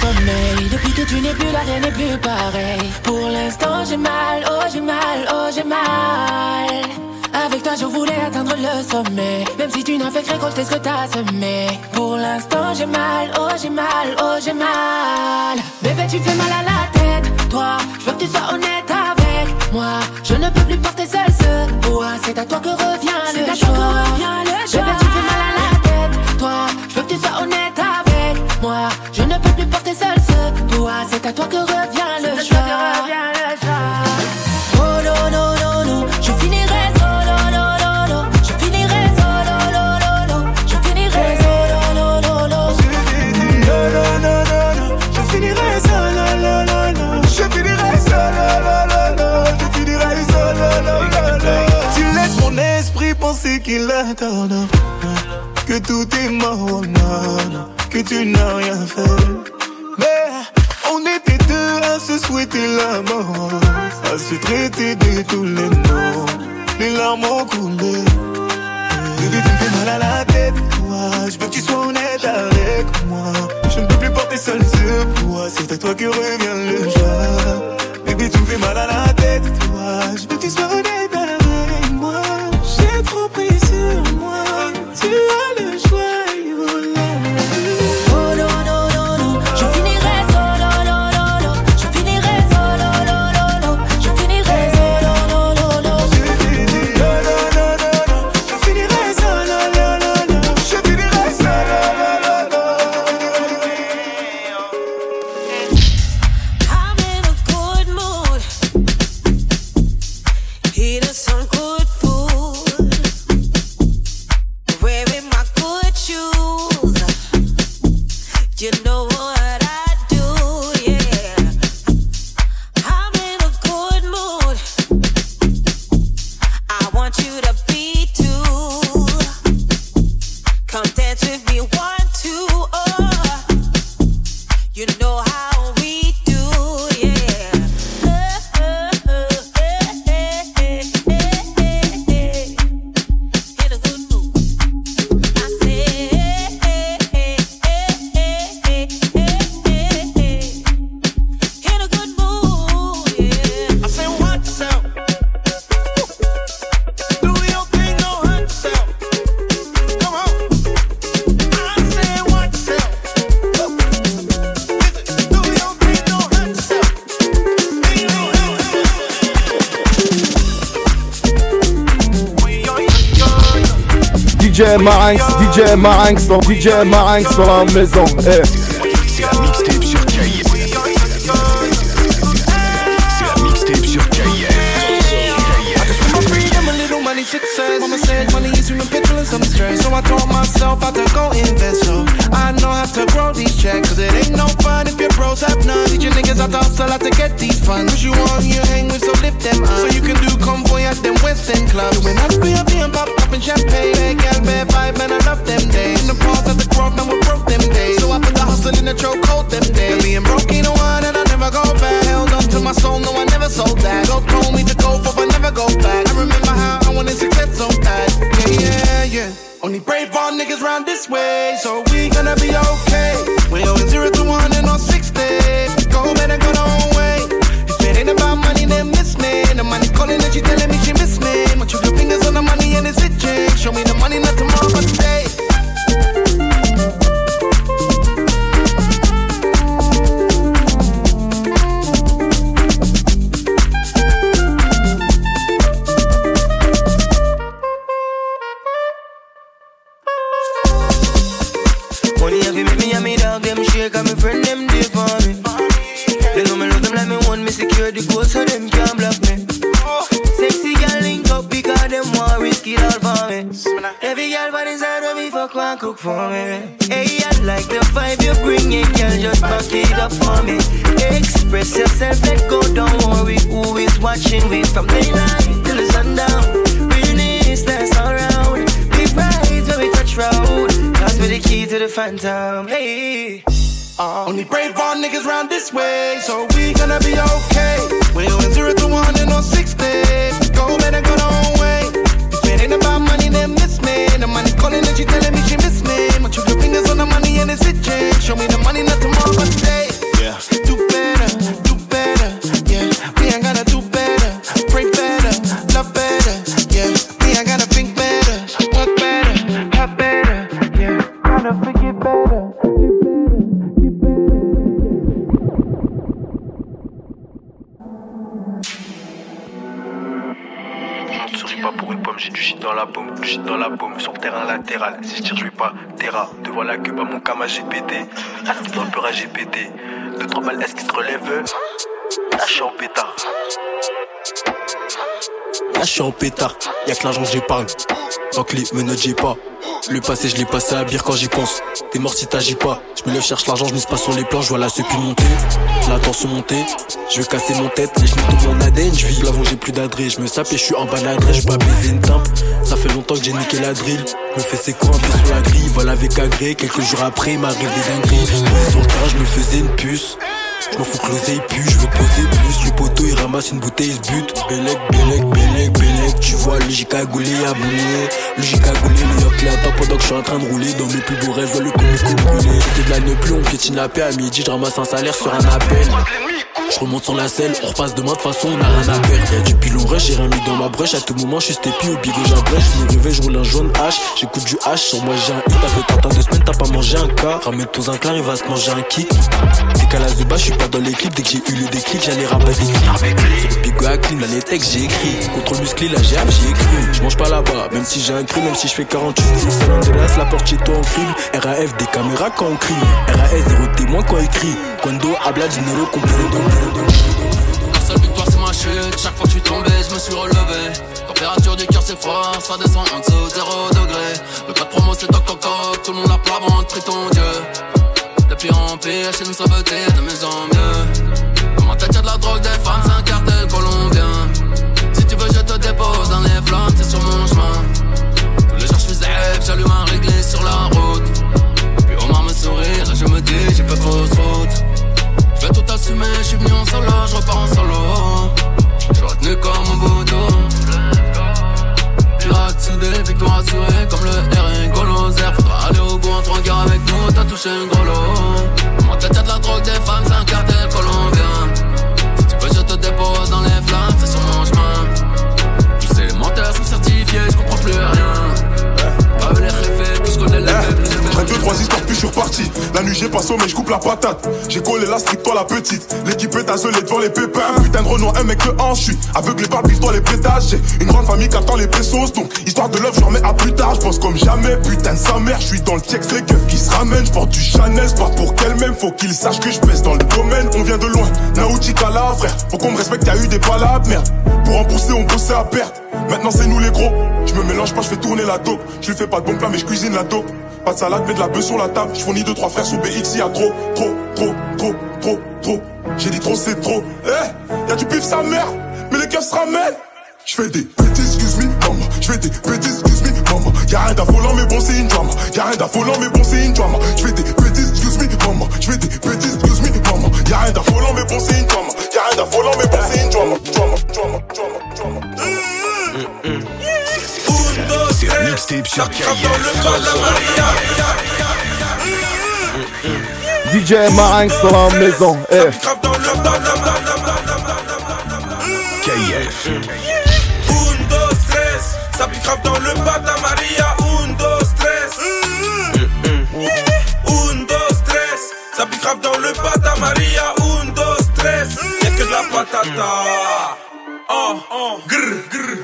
Sommeil Depuis que tu n'es rien n'est plus pareil. Pour l'instant j'ai mal, oh j'ai mal, oh j'ai mal. Avec toi je voulais atteindre le sommet. Même si tu n'as fait que récolter ce que t'as semé. Pour l'instant j'ai mal, oh j'ai mal, oh j'ai mal. Bébé tu fais mal à la tête. Toi, je veux que tu sois honnête avec moi. Je ne peux plus porter seul ce poids. C'est à toi que revient le choix tu n'as rien fait. Mais on était deux à se souhaiter la mort, à se traiter de tous les noms. Les larmes ma hangstore, DJ ma hangstore à la maison. Eh. Hey. Mama said money is human petrol and some stress So I told myself I to go invest. So I know I have to grow these checks Cause it ain't no fun if your bros have none. Teach your niggas I to hustle, to get these funds. Cause you on, you hang with, so lift them up. So you can do convoy at them Western clubs. Doing up for your being pop, poppin' champagne. Bad gal, bad vibe, man, I love that pas pour une pomme, j'ai du shit dans la paume, du shit dans la paume, sur le terrain latéral. Si je tire, je vais pas terra. Devant la queue, bah mon cam j'ai pété. Assis dans le peur, j'ai pété. Deux, trois balles, est-ce qu'il se relève ah, suis en pétard. Ah, je suis en pétard, y'a que l'argent j'épargne. Donc les e menottes, j'ai pas. Le passé, je l'ai passé à la bière quand j'y pense. T'es mort si t'agis pas. Je me lève, cherche l'argent, je mise pas sur les plans, je vois la sepule monter la tension montée. Je vais casser mon tête, les genoux tombent en ADN, je vis. Plafond, j'ai plus d'adresse, je me sape et je suis en l'adresse, je pas baiser une timpe. Ça fait longtemps que j'ai niqué la drill. Me fais ses peu sur la grille, voilà avec agré. Quelques jours après, il m'arrive des dingueries. Sur le je me faisais une puce. Je m'en fous que l'oseille pue, je veux poser plus. Le poteau il ramasse une bouteille, il se bute. Bélec, bélec, bélec, bélec. Tu vois, le J cagoulé à bouler. Le J cagoulé, le yoke là, pendant que je suis en train de rouler. Dans mes plus beaux rêves, le comico brûlé. C'était de la ne plus, on piétine la. À midi, je ramasse un salaire sur un appel. Je remonte sur la selle, on repasse de toute façon on a rien à perdre. Du pilon rush, j'ai rien mis dans ma brèche. À tout moment, je suis steppy au bigot, j'abrèche. Je me réveille, je roule un jaune H. J'écoute du H, sur moi j'ai un hit. T'as fait tant de semaines, t'as pas mangé un cas. Ramène un clair, il va se manger un kick. C'est qu'à la Zuba, je suis pas dans clips. Dès que j'ai eu le déclic, j'allais rabattre des clips. Sur le bigot à clean, là les textes j'ai écrit. Contrôle musclé, la j'ai écrit. Je mange pas là-bas, même si j'ai un cri, même si je fais 48. San Andreas, la porte chez toi en crime. RAF, des caméras quand on crie. RAS, zéro témoin quand écrit. Quando habla dinero. La seule victoire c'est ma chute, chaque fois que je suis tombé, je me suis relevé. Température du cœur c'est froid, ça descend en dessous de 0 degré. Le pas de promo c'est toc toc toc, tout le monde a plat ventre, ton dieu. De pire en pire, chez nous ça veut dire de mieux en mieux. Comment t'as de la drogue, des femmes, c'est un cartel colombien. Si tu veux, je te dépose dans les flammes, c'est sur mon chemin. Tous les jours je suis j'allume un réglé sur je suis venu en solo, je repars en solo. Je retenu comme un bouton. Pirate soudé, victoire assurée comme le R1 Golozer. Faudra aller au bout en trois avec nous, t'as touché un gros lot. Mon tête de la drogue, des femmes, c'est un cartel colombien. Trois histoires, puis je suis reparti. La nuit, j'ai pas sommeil, je coupe la patate. J'ai collé la strict, toi la petite. L'équipe est azelée devant les pépins. Putain de Renault, un mec de hanche, je suis aveuglé par le toi les pétages. J'ai une grande famille qui attend les pesos. Donc, histoire de love, j'en remets à plus tard. Je pense comme jamais, putain de sa mère. Je suis dans le check, c'est keufs qui se ramènent. Je du Chanel, pas pour qu'elle-même. Faut qu'il sache que je pèse dans le domaine. On vient de loin, Nautica là, frère. Pour qu'on me respecte, y'a eu des palabres, merde. Pour rembourser, on bossait à perte. Maintenant, c'est nous les gros. Je me mélange pas, je fais tourner la dope. Je lui fais pas de bon plat, mais je cuisine la dope. Pas de salade, mais de la bœuf sur la table. Je fournis deux, trois frères sous BX, y'a trop, trop, trop, trop, trop, trop. J'ai dit trop, c'est trop. Eh, y'a du pif sa mère, mais les keufs se ramènent. Je fais des petits excuse me, maman. Je fais des petits excuse me, maman. Y'a rien d'affolant, mais bon, c'est une drama. Y'a rien d'affolant, mais bon, c'est une drama. Je fais des petits excuse me, maman. Je fais des petits excuse me, maman. Y'a rien d'affolant, mais bon, c'est une drama. Y'a rien d'affolant, mais bon, c'est une drama. Drama, drama, drama, drama. C'est un mixtape sur DJ Marinx dans la maison. Eh. KF. Un, dos, tres, ça pique grave dans le bata Maria. Un, dos, tres. Un, dos, tres, ça pique grave dans le Maria. Un, dos, tres, y'a que de la patata. Oh, oh, grr, grr,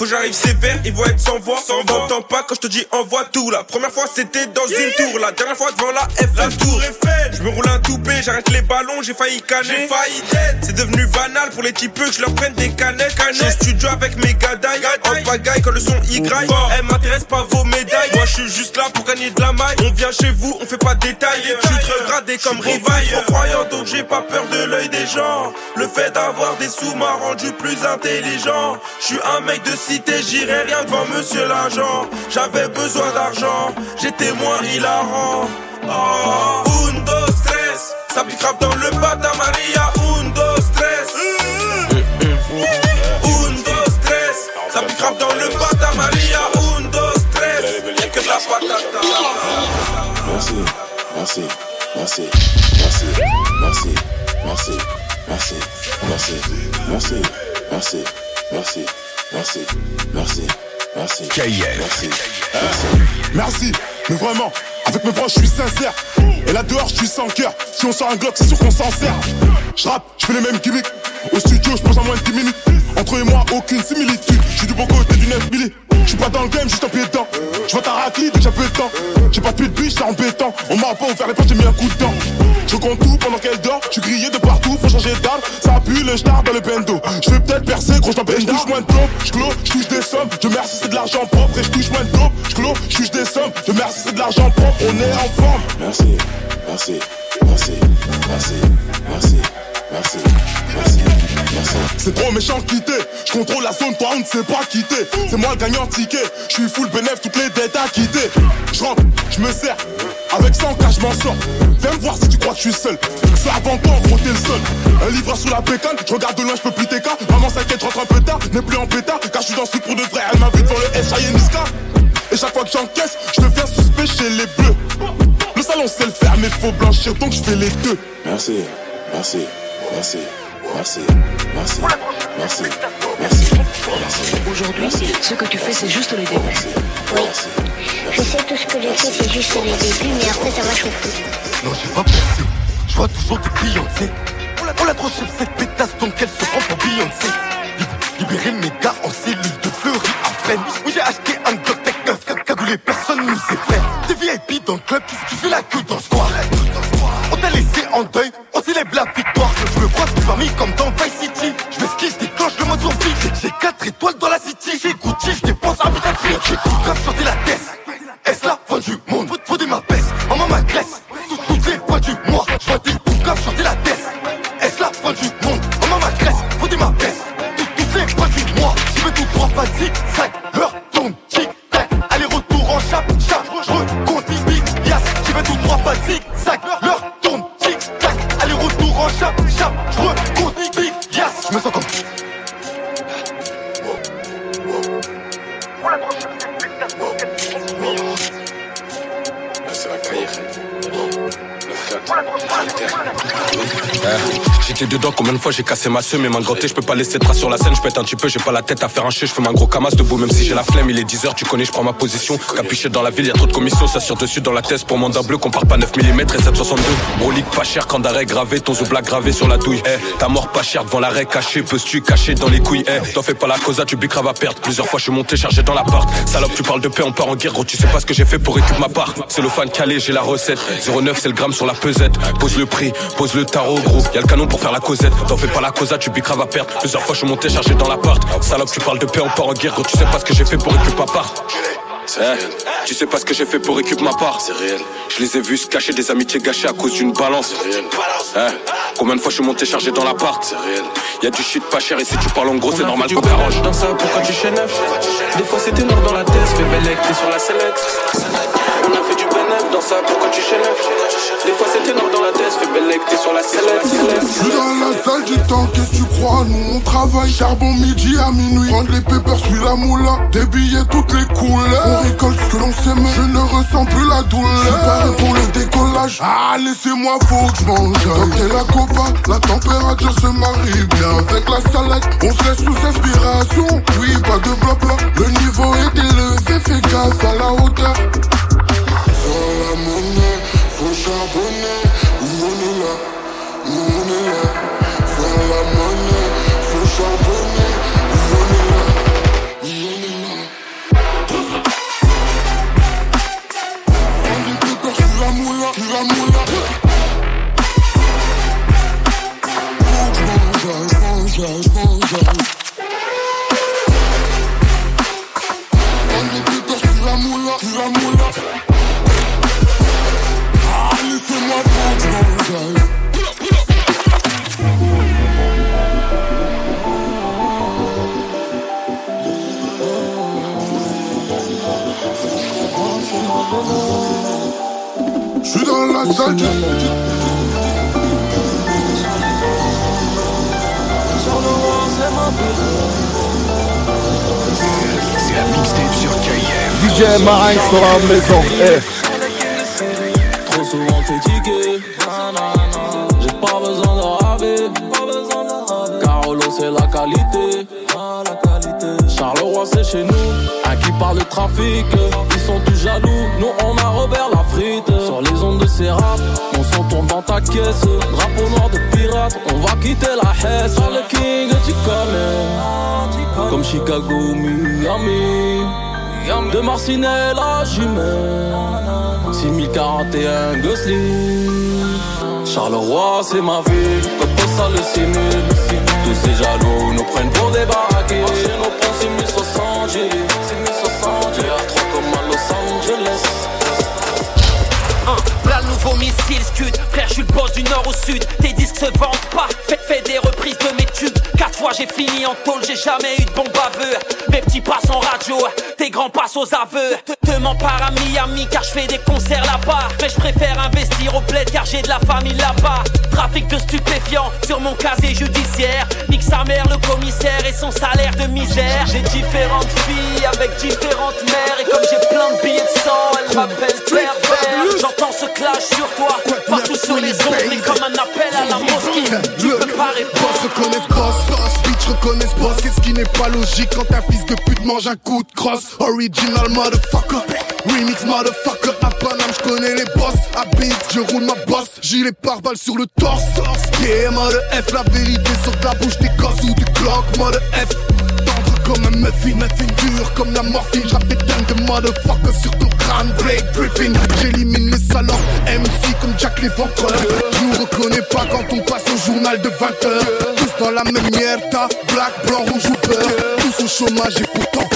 faut que j'arrive sévère, ils vont être sans voix, sans voix. T'entends pas quand je te dis envoie tout. La première fois c'était dans une tour, la dernière fois devant la F, la tour Eiffel. Je me roule un toupé, j'arrête les ballons, j'ai failli canner. J'ai failli dead. C'est devenu banal pour les types que je leur prenne des canettes. Au studio avec mes gadailles, en pagaille quand le son Y. Elle m'intéresse pas vos médailles, moi je suis juste là pour gagner de la maille. On vient chez vous, on fait pas de détails. Je suis trop gradé comme rivaille. croyant donc j'ai pas peur de l'œil des gens. Le fait d'avoir des sous m'a rendu plus intelligent. Je suis un mec de cité, j'irai rien devant monsieur l'agent. J'avais besoin d'argent, j'étais moins hilarant. Oh. Un, dos, tres, ça pique grave dans le bata Maria. Un, dos, tres. Ça pique grave dans le bata Maria. Un, dos, y'a que de la patata. Merci, merci, merci, merci, merci, merci, merci, mais vraiment, avec mes proches, je suis sincère. Et là dehors, je suis sans cœur. Si on sort un Glock, c'est sûr qu'on s'en sert. Je rappe, je fais les mêmes gimmicks. Au studio, je pense en moins de 10 minutes. Entre eux et moi, aucune similitude. Je suis du bon côté du 9 milli. Je suis pas dans le game, juste un pied dedans. Je vois ta raclée que j'ai peu de temps. J'ai pas de de biche, c'est embêtant. On m'a pas ouvert les portes, j'ai mis un coup de dent. Je compte tout pendant qu'elle dort. Je suis grillé de partout, faut changer d'arme. Ça pue le star dans le bendo. Je vais peut-être percer, gros, je Je touche moins de dope, je clôt, je touche des sommes. Je merci, c'est de l'argent propre. Et je touche moins de dope, je clôt, je des sommes. Je merci, c'est de l'argent propre. On est en forme. Merci, merci, merci, merci, merci, merci, merci. C'est trop méchant quitter. Je contrôle la zone, toi on ne sait pas quitter. C'est moi le gagnant ticket. Je suis full bénéf, toutes les dettes à quitter. Je rentre, je me sers. Avec 100 cas, je m'en sors. Viens me voir si tu crois que je suis seul. C'est avant toi, gros, t'es le seul. Un livre sur la pécane, je regarde de loin, je peux plus t'écarter. Maman s'inquiète, rentre un peu tard, n'est plus en pétard. Car je suis dans ce truc pour de vrai. Elle m'invite devant le S, Niska. Et chaque fois que j'encaisse, je deviens suspect chez les bleus. Le salon sait le faire, mais faut blanchir, donc je fais les deux. Merci, merci, merci. Merci, merci, merci, merci, merci. Aujourd'hui, ce que tu fais, c'est juste les débuts. Oui. Je sais tout ce que j'ai fait, c'est juste les débuts, mais après ça va chauffer. Non, j'ai pas pensé. Je vois toujours des clients, On la trop cette pétasse, donc elle se prend pour Beyoncé. Libérer mes gars en cellule de fleurie à Fresnes. Oui, j'ai acheté un Glock Tech 9, cagoulé, personne nous sait faire. Des VIP dans le club, qui fait la queue dans ce square. On t'a laissé en deuil, on célèbre la victoire. Je me crois tout parmi comme dans Vice City. Je m'esquive, je déclenche le mode zombie. J'ai 4 étoiles dans la city. J'ai Gucci, je dépense un putain de. J'ai tout grave chanter la tête. J'étais dedans combien de fois j'ai cassé ma seule mais main gantée je peux pas laisser de traces sur la scène je pète un petit peu j'ai pas la tête à faire un chien je fais ma gros camas debout même si j'ai la flemme il est 10h tu connais je prends ma position. Capuché dans la ville y a trop de commissions ça sur dessus dans la tête pour mandat bleu qu'on part pas 9 mm et 762 Brolique pas cher quand d'arrêt gravé ton black gravé sur la douille. Eh ta mort pas cher devant l'arrêt caché peux-tu caché dans les couilles? Eh t'en fais pas la causa tu grave à perdre. Plusieurs fois je suis monté chargé dans l'appart. Salope tu parles de paix on part en guerre gros tu sais pas ce que j'ai fait pour récupérer ma part. C'est le fan calé j'ai la recette. 09 c'est le gramme sur la pesette. Pose le prix pose le tarot gros. Y a le canon pour faire la causette. T'en fais pas la causa tu grave à perdre plusieurs fois je suis monté chargé dans l'appart salope tu parles de paix on part en guerre. Gros tu sais pas ce que j'ai fait pour récupérer ma part. Eh, tu sais pas ce que j'ai fait pour récupérer ma part. C'est réel. Je les ai vus se cacher des amitiés gâchées à cause d'une balance. Eh, Combien de fois je suis monté chargé dans l'appart C'est réel. Y'a du shit pas cher et si tu parles en gros c'est normal qu'on t'arrange. dans ça pourquoi tu chez neuf? Des fois c'était noir dans la tête, fais belle sur la sellette. On a fait du bénéf dans ça pourquoi tu chez neuf? Des fois c'était noir dans la tête, fais belle t'es sur la sellette. Je suis dans la salle du temps, qu'est-ce que tu crois Nous on travaille, charbon midi à minuit. Prendre les pépères, suis la moula. Des billets toutes les couleurs. On récolte ce que l'on sème, je ne ressens plus la douleur. Je paré pour le décollage. Ah laissez-moi faut que je mange. Cocktail la copa, la température se marie bien. Avec la salade, on se laisse sous inspiration. Oui pas de blabla, le niveau est élevé. Fais gaffe à la hauteur. La charbonné, oui on est là Je suis dans la salle du... C'est la mixtape sur KF. DJ Marinx dans la maison. Eh. Trop souvent critiqué. J'ai pas besoin de raver. Carolo, c'est la qualité. Charleroi, c'est chez nous. Un qui parle de trafic, ils sont tous jaloux. Nous, on a Robert la frite. Sur les ondes de ces raps, on s'en tourne dans ta caisse. Drapeau noir de pirate, on va quitter la Hesse. Sur le King, tu connais. Comme Chicago ou Miami. De Marcinelle à Jumelle. 6041 Gosling. Charleroi, c'est ma ville. Comme ça, le simule. Tous ces jaloux nous prennent pour des baraqués. Nos ponts, c'est Là le nouveau missile scud. Frère je suis le boss du nord au sud. Tes disques se vendent pas. Fais, fais des reprises de mes tubes. Quatre fois j'ai fini en tôle. J'ai jamais eu de bon baveux Mes petits passent en radio. Tes grands passent aux aveux Te, te mens pas à Miami Car je fais des concerts là-bas. Mais je préfère investir au bled Car j'ai de la famille là-bas. Trafic de stupéfiants Sur mon casier judiciaire. Nique sa mère le commissaire Et son salaire de misère. J'ai différentes filles Avec différentes mères. Et comme j'ai plein de billets de sang Elle m'appelle pervers. J'entends ce clash sur toi. Partout sur les ondes Mais comme un appel à la mosquée. Tu peux pas répondre. Boss reconnaissent boss, boss, bitch reconnaissent boss Qu'est-ce qui n'est pas logique quand un fils de pute mange un coup de crosse. Original motherfucker, remix motherfucker. À Paname j'connais les boss, à Beat je roule ma bosse. Gilet pare-balles sur le torse. Yeah F, la vérité sur ta bouche des gosses ou du clock Mode F, comme un muffin, muffin dur comme la morphine. J'rappe des de motherfucker sur ton crâne. Blake Griffin, j'élimine les salons MC comme Jack l'éventreur Je nous reconnais pas quand on passe au journal de 20h Tous dans la même mierda, black, blanc, rouge ou beurre. Tous au chômage et pourtant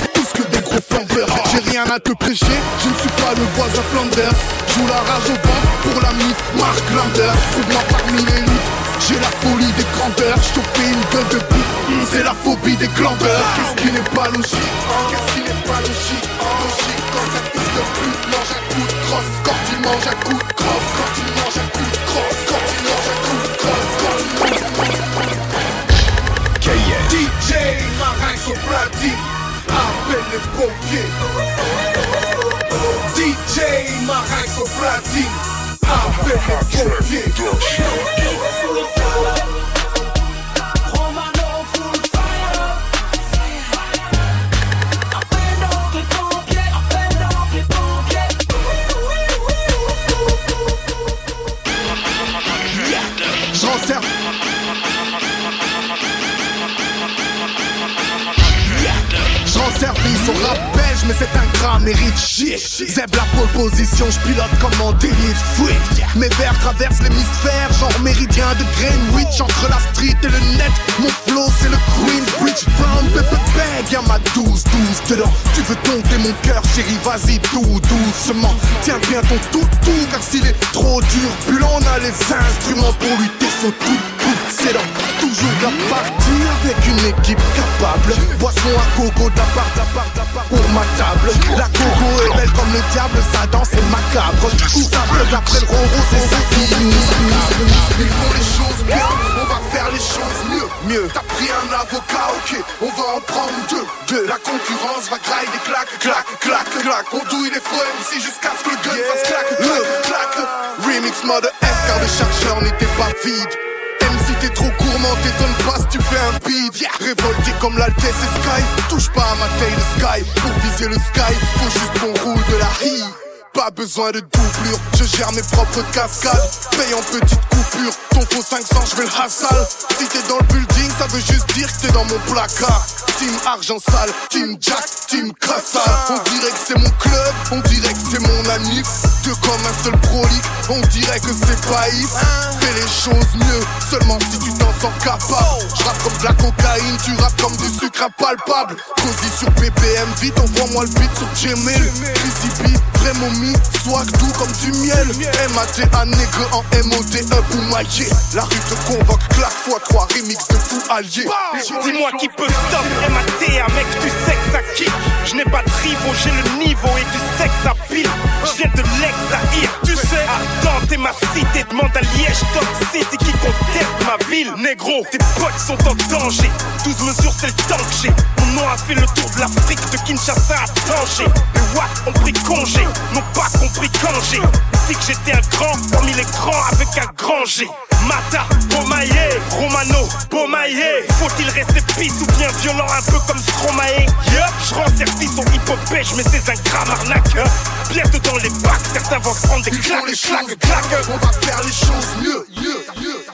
J'ai rien à te prêcher, je ne suis pas le voisin Flanders. Joue la rage au vent pour la mythe. Mark Landers Trouve-moi parmi les loups j'ai la folie des grandeurs, je une gueule de bout C'est la phobie des glandeurs Qu'est-ce qui n'est pas logique? Qu'est-ce qui n'est pas logique? Logique quand un fils de pute. Mange un coup de crosse. Quand il mange un coup de crosse. Quand il mange un coup de crosse. Quand il mange un coup de crosse. Quand il mange DJ Marinx au platine DJ Marijke Platine. I bet let's mais c'est un grand mérite chier Zeb la pole position, je pilote comme en délit de Mes vers traversent l'hémisphère, genre méridien de Greenwich. Entre la street et le net, mon flow c'est le Queensbridge From Pepper Bag, y'a ma 12, 12 dedans. Tu veux dompter mon cœur chérie, vas-y tout doucement. Tiens bien ton tout tout, car s'il est trop dur Puis on a les instruments pour lutter son tout tout Toujours la partie avec une équipe capable. Boisson à coco de la part, de la part, de la part pour ma table. La coco est belle comme le diable, sa danse est macabre. Tout pleuve après le roro, c'est ça qui nous Ils font les choses bien, on va faire les choses mieux Mieux, t'as pris un avocat, ok, on va en prendre deux Deux, la concurrence va grailler des claques, claques, claques, On douille les faux MC jusqu'à ce que le gun fasse claque, claque, claque Remix mode F car le chargeur n'était pas vide t'es trop gourmand, t'étonnes pas si tu fais un beat. Révolté comme l'Altesse et Sky. Touche pas à ma taille de Sky. Pour viser le Sky, faut juste qu'on roule de la hi pas besoin de doublure, je gère mes propres cascades. Paye en petite coupure, ton faux 500 je vais le hassal Si t'es dans le building ça veut juste dire que t'es dans mon placard. Team argent sale, team Jack, team Cassa On dirait que c'est mon club, on dirait que c'est mon anif. Deux comme un seul prolique, on dirait que c'est pas Fais les choses mieux, seulement si tu t'en sens capable. Je rappe comme de la cocaïne, tu rappes comme du sucre impalpable. Cosy sur BPM, vite envoie-moi le beat sur Gmail. Crazy beat, vraiment swag doux comme du miel. MATA nègre en MOTE pour mailler. La rue te convoque, claque fois 3 remix de fou allié. Dis-moi qui peut stop MATA mec tu sais que ça kick. Je n'ai pas de rivaux, j'ai le niveau et du sexe à pile. Viens de l'ex tu sais Ardente et ma cité demande à Liège Top City qui conteste ma ville. Négro, tes potes sont en danger. 12 mesures c'est le temps que j'ai. Mon nom a fait le tour de l'Afrique de Kinshasa à Tanger Les Watt ont pris congé, pas compris quand j'ai dit que j'étais un grand parmi les grands avec un grand G Mata, Bomaye, Romano, Bomaye. Faut-il rester pisse ou bien violent, un peu comme Stromae? Yup, je rends service au hip-hop mais c'est un grave arnaque. hein. Bientôt dans les bacs, certains vont se prendre des claques, claques, claques. On va faire les choses mieux, mieux, mieux.